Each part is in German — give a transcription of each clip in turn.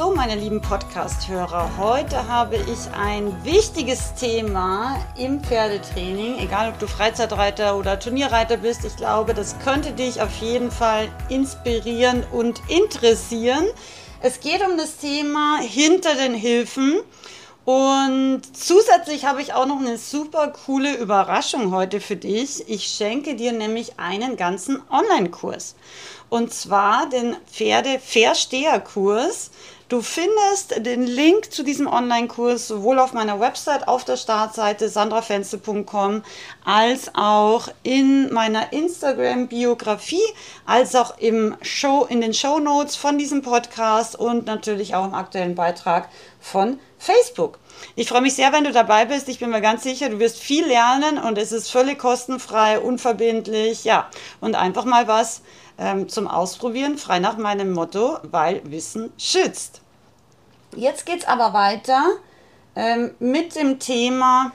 So, meine lieben Podcast-Hörer, heute habe ich ein wichtiges Thema im Pferdetraining. Egal, ob du Freizeitreiter oder Turnierreiter bist, ich glaube, das könnte dich auf jeden Fall inspirieren und interessieren. Es geht um das Thema hinter den Hilfen. Und zusätzlich habe ich auch noch eine super coole Überraschung heute für dich. Ich schenke dir nämlich einen ganzen Online-Kurs. Und zwar den Pferde-Versteher-Kurs. Du findest den Link zu diesem Online-Kurs sowohl auf meiner Website auf der Startseite sandrafenzel.com als auch in meiner Instagram-Biografie, als auch im Show, in den Show Notes von diesem Podcast und natürlich auch im aktuellen Beitrag von Facebook. Ich freue mich sehr, wenn du dabei bist. Ich bin mir ganz sicher, du wirst viel lernen und es ist völlig kostenfrei, unverbindlich, ja, und einfach mal was ähm, zum Ausprobieren, frei nach meinem Motto, weil Wissen schützt. Jetzt geht es aber weiter ähm, mit dem Thema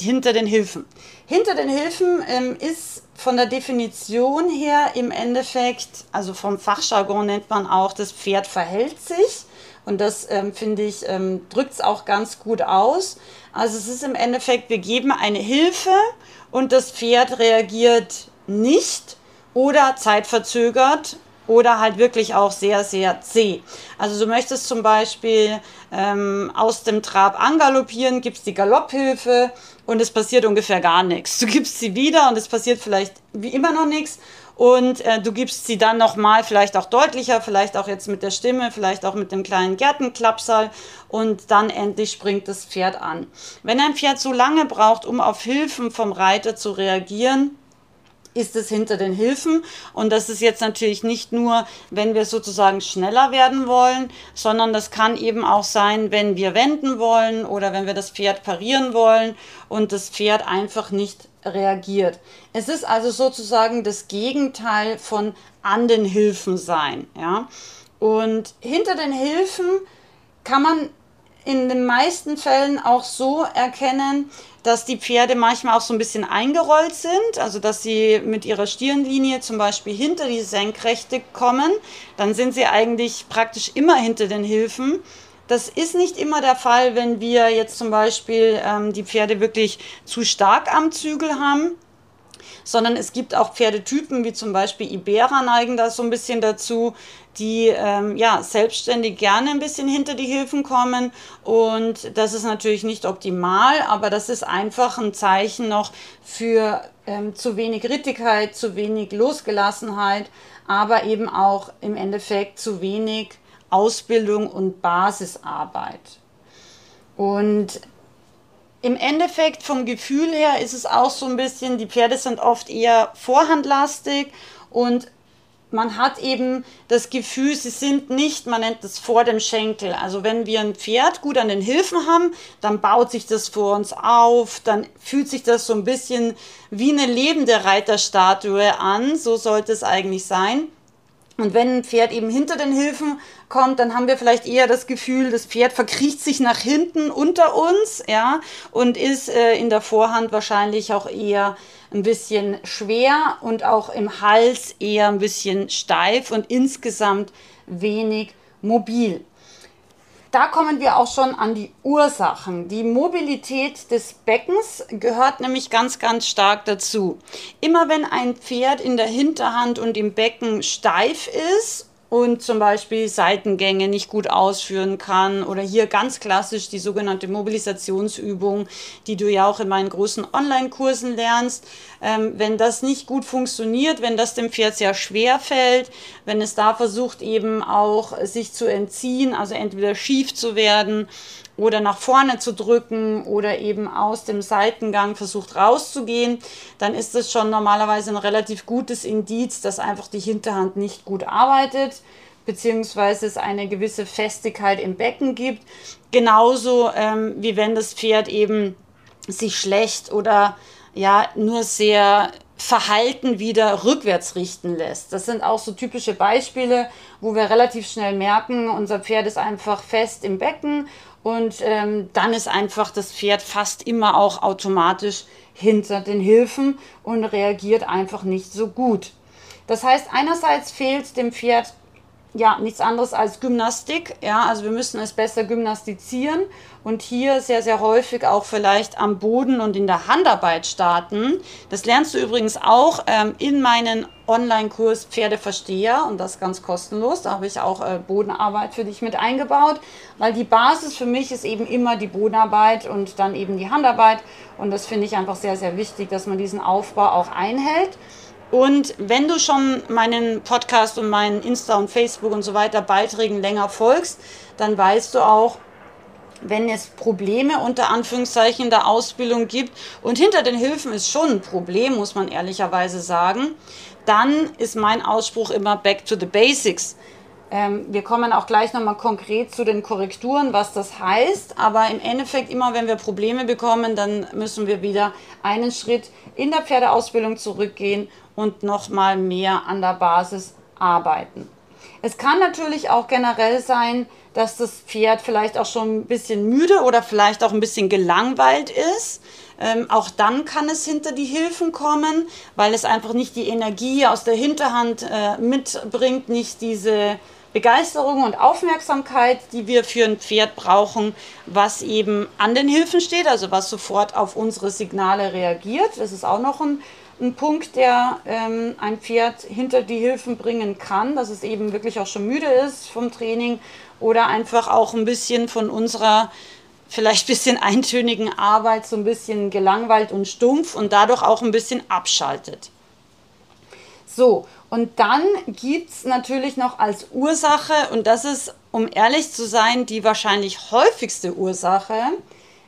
hinter den Hilfen. Hinter den Hilfen ähm, ist von der Definition her im Endeffekt, also vom Fachjargon nennt man auch, das Pferd verhält sich. Und das ähm, finde ich, ähm, drückt es auch ganz gut aus. Also es ist im Endeffekt, wir geben eine Hilfe und das Pferd reagiert nicht oder zeitverzögert oder halt wirklich auch sehr, sehr zäh. Also du möchtest zum Beispiel ähm, aus dem Trab angaloppieren, gibst die Galopphilfe und es passiert ungefähr gar nichts. Du gibst sie wieder und es passiert vielleicht wie immer noch nichts und äh, du gibst sie dann nochmal, vielleicht auch deutlicher, vielleicht auch jetzt mit der Stimme, vielleicht auch mit dem kleinen Gärtenklapsal und dann endlich springt das Pferd an. Wenn ein Pferd so lange braucht, um auf Hilfen vom Reiter zu reagieren, ist es hinter den Hilfen. Und das ist jetzt natürlich nicht nur, wenn wir sozusagen schneller werden wollen, sondern das kann eben auch sein, wenn wir wenden wollen oder wenn wir das Pferd parieren wollen und das Pferd einfach nicht reagiert. Es ist also sozusagen das Gegenteil von an den Hilfen sein. Ja? Und hinter den Hilfen kann man in den meisten Fällen auch so erkennen, dass die Pferde manchmal auch so ein bisschen eingerollt sind, also dass sie mit ihrer Stirnlinie zum Beispiel hinter die Senkrechte kommen, dann sind sie eigentlich praktisch immer hinter den Hilfen. Das ist nicht immer der Fall, wenn wir jetzt zum Beispiel ähm, die Pferde wirklich zu stark am Zügel haben sondern es gibt auch Pferdetypen, wie zum Beispiel Ibera neigen da so ein bisschen dazu, die ähm, ja selbstständig gerne ein bisschen hinter die Hilfen kommen und das ist natürlich nicht optimal, aber das ist einfach ein Zeichen noch für ähm, zu wenig Rittigkeit, zu wenig Losgelassenheit, aber eben auch im Endeffekt zu wenig Ausbildung und Basisarbeit. Und im Endeffekt vom Gefühl her ist es auch so ein bisschen, die Pferde sind oft eher vorhandlastig und man hat eben das Gefühl, sie sind nicht, man nennt das vor dem Schenkel. Also wenn wir ein Pferd gut an den Hilfen haben, dann baut sich das vor uns auf, dann fühlt sich das so ein bisschen wie eine lebende Reiterstatue an. So sollte es eigentlich sein. Und wenn ein Pferd eben hinter den Hilfen kommt, dann haben wir vielleicht eher das Gefühl, das Pferd verkriecht sich nach hinten unter uns, ja, und ist äh, in der Vorhand wahrscheinlich auch eher ein bisschen schwer und auch im Hals eher ein bisschen steif und insgesamt wenig mobil da kommen wir auch schon an die Ursachen. Die Mobilität des Beckens gehört nämlich ganz, ganz stark dazu. Immer wenn ein Pferd in der Hinterhand und im Becken steif ist und zum Beispiel Seitengänge nicht gut ausführen kann oder hier ganz klassisch die sogenannte Mobilisationsübung, die du ja auch in meinen großen Online-Kursen lernst. Ähm, wenn das nicht gut funktioniert, wenn das dem Pferd sehr schwer fällt, wenn es da versucht eben auch sich zu entziehen, also entweder schief zu werden oder nach vorne zu drücken oder eben aus dem Seitengang versucht rauszugehen, dann ist das schon normalerweise ein relativ gutes Indiz, dass einfach die Hinterhand nicht gut arbeitet beziehungsweise es eine gewisse Festigkeit im Becken gibt. Genauso ähm, wie wenn das Pferd eben sich schlecht oder ja nur sehr Verhalten wieder rückwärts richten lässt. Das sind auch so typische Beispiele, wo wir relativ schnell merken, unser Pferd ist einfach fest im Becken und ähm, dann ist einfach das Pferd fast immer auch automatisch hinter den Hilfen und reagiert einfach nicht so gut. Das heißt, einerseits fehlt dem Pferd ja nichts anderes als Gymnastik. Ja, also wir müssen es besser gymnastizieren und hier sehr, sehr häufig auch vielleicht am Boden und in der Handarbeit starten. Das lernst du übrigens auch ähm, in meinen Online-Kurs Pferdeversteher und das ganz kostenlos. Da habe ich auch äh, Bodenarbeit für dich mit eingebaut, weil die Basis für mich ist eben immer die Bodenarbeit und dann eben die Handarbeit und das finde ich einfach sehr, sehr wichtig, dass man diesen Aufbau auch einhält. Und wenn du schon meinen Podcast und meinen Insta und Facebook und so weiter Beiträgen länger folgst, dann weißt du auch, wenn es Probleme unter Anführungszeichen der Ausbildung gibt und hinter den Hilfen ist schon ein Problem, muss man ehrlicherweise sagen, dann ist mein Ausspruch immer Back to the Basics. Ähm, wir kommen auch gleich nochmal konkret zu den Korrekturen, was das heißt. Aber im Endeffekt, immer wenn wir Probleme bekommen, dann müssen wir wieder einen Schritt in der Pferdeausbildung zurückgehen und nochmal mehr an der Basis arbeiten. Es kann natürlich auch generell sein, dass das Pferd vielleicht auch schon ein bisschen müde oder vielleicht auch ein bisschen gelangweilt ist. Ähm, auch dann kann es hinter die Hilfen kommen, weil es einfach nicht die Energie aus der Hinterhand äh, mitbringt, nicht diese Begeisterung und Aufmerksamkeit, die wir für ein Pferd brauchen, was eben an den Hilfen steht, also was sofort auf unsere Signale reagiert. Das ist auch noch ein, ein Punkt, der ähm, ein Pferd hinter die Hilfen bringen kann, dass es eben wirklich auch schon müde ist vom Training oder einfach auch ein bisschen von unserer vielleicht ein bisschen eintönigen Arbeit so ein bisschen gelangweilt und stumpf und dadurch auch ein bisschen abschaltet. So, und dann gibt es natürlich noch als Ursache, und das ist, um ehrlich zu sein, die wahrscheinlich häufigste Ursache,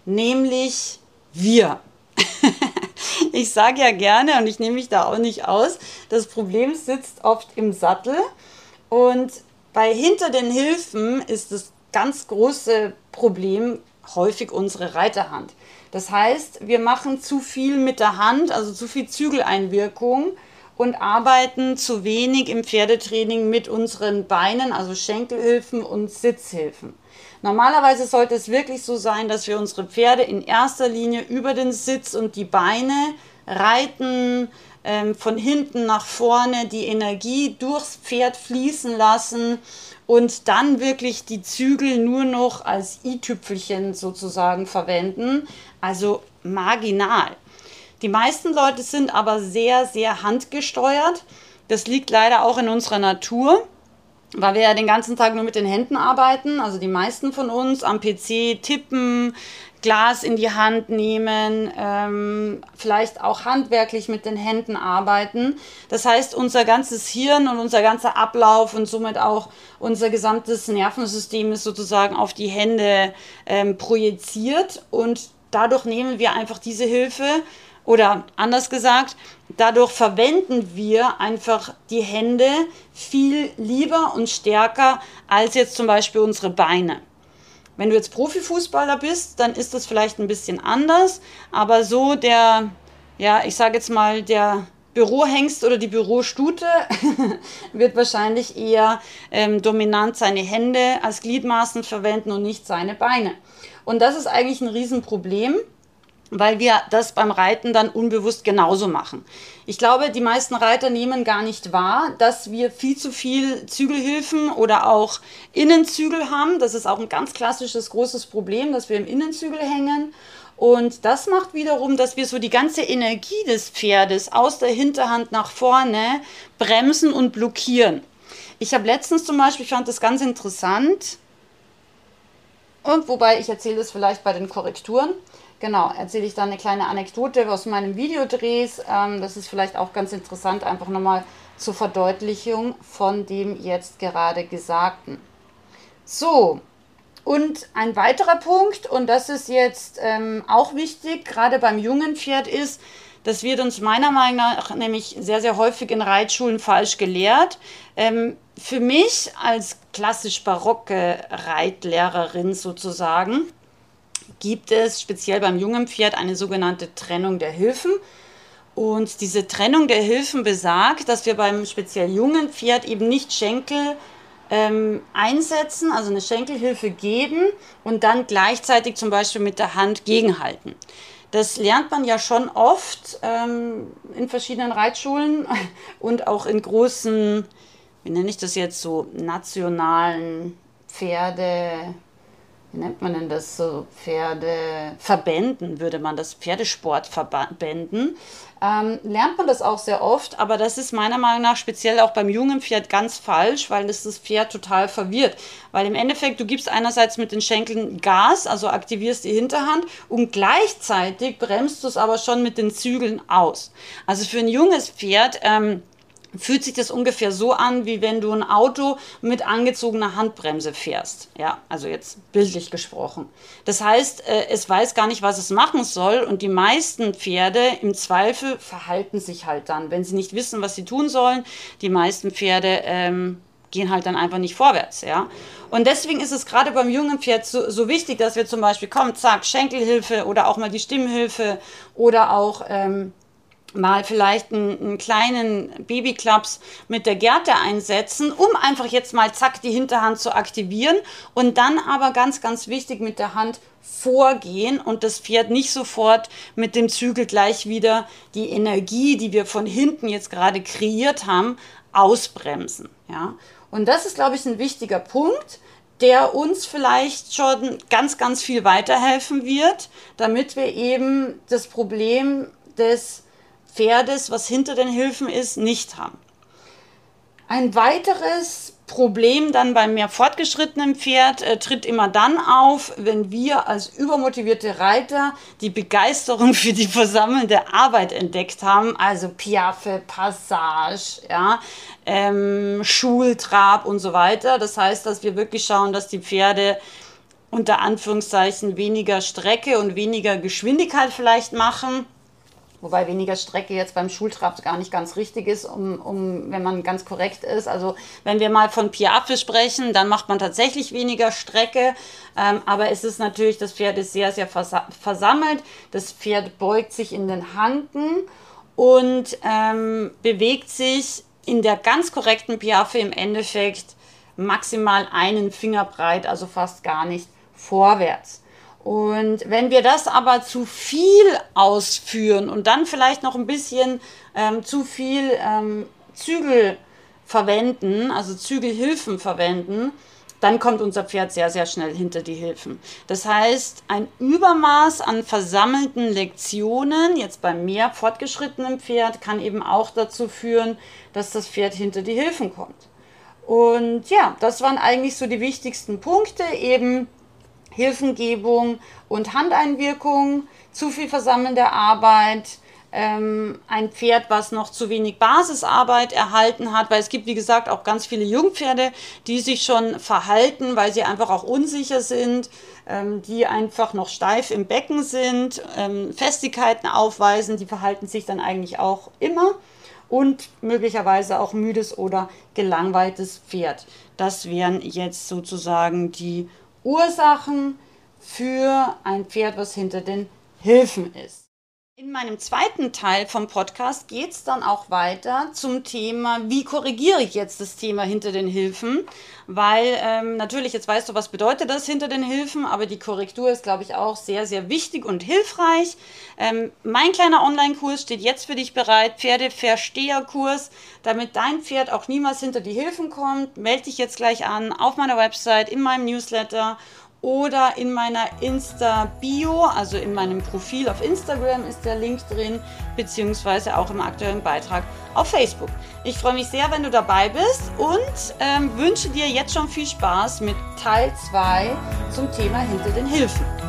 nämlich wir. ich sage ja gerne, und ich nehme mich da auch nicht aus, das Problem sitzt oft im Sattel. Und bei hinter den Hilfen ist das ganz große Problem häufig unsere Reiterhand. Das heißt, wir machen zu viel mit der Hand, also zu viel Zügeleinwirkung und arbeiten zu wenig im Pferdetraining mit unseren Beinen, also Schenkelhilfen und Sitzhilfen. Normalerweise sollte es wirklich so sein, dass wir unsere Pferde in erster Linie über den Sitz und die Beine reiten, ähm, von hinten nach vorne die Energie durchs Pferd fließen lassen und dann wirklich die Zügel nur noch als i-Tüpfelchen sozusagen verwenden, also marginal. Die meisten Leute sind aber sehr, sehr handgesteuert. Das liegt leider auch in unserer Natur, weil wir ja den ganzen Tag nur mit den Händen arbeiten. Also die meisten von uns am PC tippen, Glas in die Hand nehmen, ähm, vielleicht auch handwerklich mit den Händen arbeiten. Das heißt, unser ganzes Hirn und unser ganzer Ablauf und somit auch unser gesamtes Nervensystem ist sozusagen auf die Hände ähm, projiziert und dadurch nehmen wir einfach diese Hilfe oder anders gesagt, dadurch verwenden wir einfach die Hände viel lieber und stärker als jetzt zum Beispiel unsere Beine. Wenn du jetzt Profifußballer bist, dann ist das vielleicht ein bisschen anders, aber so der, ja, ich sage jetzt mal, der Bürohengst oder die Bürostute wird wahrscheinlich eher ähm, dominant seine Hände als Gliedmaßen verwenden und nicht seine Beine. Und das ist eigentlich ein Riesenproblem weil wir das beim Reiten dann unbewusst genauso machen. Ich glaube, die meisten Reiter nehmen gar nicht wahr, dass wir viel zu viel Zügelhilfen oder auch Innenzügel haben. Das ist auch ein ganz klassisches großes Problem, dass wir im Innenzügel hängen. Und das macht wiederum, dass wir so die ganze Energie des Pferdes aus der Hinterhand nach vorne bremsen und blockieren. Ich habe letztens zum Beispiel, ich fand das ganz interessant, und wobei ich erzähle das vielleicht bei den Korrekturen. Genau, erzähle ich dann eine kleine Anekdote aus meinem Videodrehs. Ähm, das ist vielleicht auch ganz interessant, einfach nochmal zur Verdeutlichung von dem jetzt gerade Gesagten. So, und ein weiterer Punkt, und das ist jetzt ähm, auch wichtig, gerade beim jungen Pferd ist, das wird uns meiner Meinung nach nämlich sehr, sehr häufig in Reitschulen falsch gelehrt. Ähm, für mich als klassisch barocke Reitlehrerin sozusagen gibt es speziell beim jungen Pferd eine sogenannte Trennung der Hilfen. Und diese Trennung der Hilfen besagt, dass wir beim speziell jungen Pferd eben nicht Schenkel ähm, einsetzen, also eine Schenkelhilfe geben und dann gleichzeitig zum Beispiel mit der Hand gegenhalten. Das lernt man ja schon oft ähm, in verschiedenen Reitschulen und auch in großen, wie nenne ich das jetzt so, nationalen Pferde, wie nennt man denn das so, Pferdeverbänden, würde man das, Pferdesportverbänden, ähm, lernt man das auch sehr oft, aber das ist meiner Meinung nach speziell auch beim jungen Pferd ganz falsch, weil das das Pferd total verwirrt. Weil im Endeffekt, du gibst einerseits mit den Schenkeln Gas, also aktivierst die Hinterhand und gleichzeitig bremst du es aber schon mit den Zügeln aus. Also für ein junges Pferd, ähm, fühlt sich das ungefähr so an, wie wenn du ein Auto mit angezogener Handbremse fährst. Ja, also jetzt bildlich gesprochen. Das heißt, äh, es weiß gar nicht, was es machen soll und die meisten Pferde im Zweifel verhalten sich halt dann, wenn sie nicht wissen, was sie tun sollen. Die meisten Pferde ähm, gehen halt dann einfach nicht vorwärts, ja. Und deswegen ist es gerade beim jungen Pferd so, so, wichtig, dass wir zum Beispiel, komm, zack, Schenkelhilfe oder auch mal die Stimmhilfe oder auch ähm, mal vielleicht einen, einen kleinen Babyklaps mit der Gerte einsetzen, um einfach jetzt mal zack die Hinterhand zu aktivieren und dann aber ganz, ganz wichtig mit der Hand vorgehen und das Pferd nicht sofort mit dem Zügel gleich wieder die Energie, die wir von hinten jetzt gerade kreiert haben, ausbremsen. Ja? Und das ist, glaube ich, ein wichtiger Punkt, der uns vielleicht schon ganz, ganz viel weiterhelfen wird, damit wir eben das Problem des Pferdes, was hinter den Hilfen ist, nicht haben. Ein weiteres Problem dann beim mehr fortgeschrittenen Pferd äh, tritt immer dann auf, wenn wir als übermotivierte Reiter die Begeisterung für die versammelnde Arbeit entdeckt haben, also Piaffe, Passage, ja, ähm, Schultrab und so weiter. Das heißt, dass wir wirklich schauen, dass die Pferde unter Anführungszeichen weniger Strecke und weniger Geschwindigkeit vielleicht machen Wobei weniger Strecke jetzt beim Schultrab gar nicht ganz richtig ist, um, um, wenn man ganz korrekt ist. Also wenn wir mal von Piaffe sprechen, dann macht man tatsächlich weniger Strecke. Ähm, aber es ist natürlich, das Pferd ist sehr, sehr versa versammelt. Das Pferd beugt sich in den Hanken und ähm, bewegt sich in der ganz korrekten Piaffe im Endeffekt maximal einen Finger breit, also fast gar nicht vorwärts. Und wenn wir das aber zu viel ausführen und dann vielleicht noch ein bisschen ähm, zu viel ähm, Zügel verwenden, also Zügelhilfen verwenden, dann kommt unser Pferd sehr, sehr schnell hinter die Hilfen. Das heißt, ein Übermaß an versammelten Lektionen, jetzt beim mehr fortgeschrittenen Pferd, kann eben auch dazu führen, dass das Pferd hinter die Hilfen kommt. Und ja, das waren eigentlich so die wichtigsten Punkte, eben Hilfengebung und Handeinwirkung, zu viel versammelnde Arbeit, ähm, ein Pferd, was noch zu wenig Basisarbeit erhalten hat, weil es gibt, wie gesagt, auch ganz viele Jungpferde, die sich schon verhalten, weil sie einfach auch unsicher sind, ähm, die einfach noch steif im Becken sind, ähm, Festigkeiten aufweisen, die verhalten sich dann eigentlich auch immer und möglicherweise auch müdes oder gelangweiltes Pferd. Das wären jetzt sozusagen die Ursachen für ein Pferd, was hinter den Hilfen ist. In meinem zweiten Teil vom Podcast geht es dann auch weiter zum Thema, wie korrigiere ich jetzt das Thema hinter den Hilfen? Weil ähm, natürlich, jetzt weißt du, was bedeutet das hinter den Hilfen, aber die Korrektur ist, glaube ich, auch sehr, sehr wichtig und hilfreich. Ähm, mein kleiner Online-Kurs steht jetzt für dich bereit, Pferdeversteherkurs, damit dein Pferd auch niemals hinter die Hilfen kommt. Melde dich jetzt gleich an auf meiner Website, in meinem Newsletter oder in meiner Insta-Bio, also in meinem Profil auf Instagram ist der Link drin, beziehungsweise auch im aktuellen Beitrag auf Facebook. Ich freue mich sehr, wenn du dabei bist und ähm, wünsche dir jetzt schon viel Spaß mit Teil 2 zum Thema hinter den Hilfen.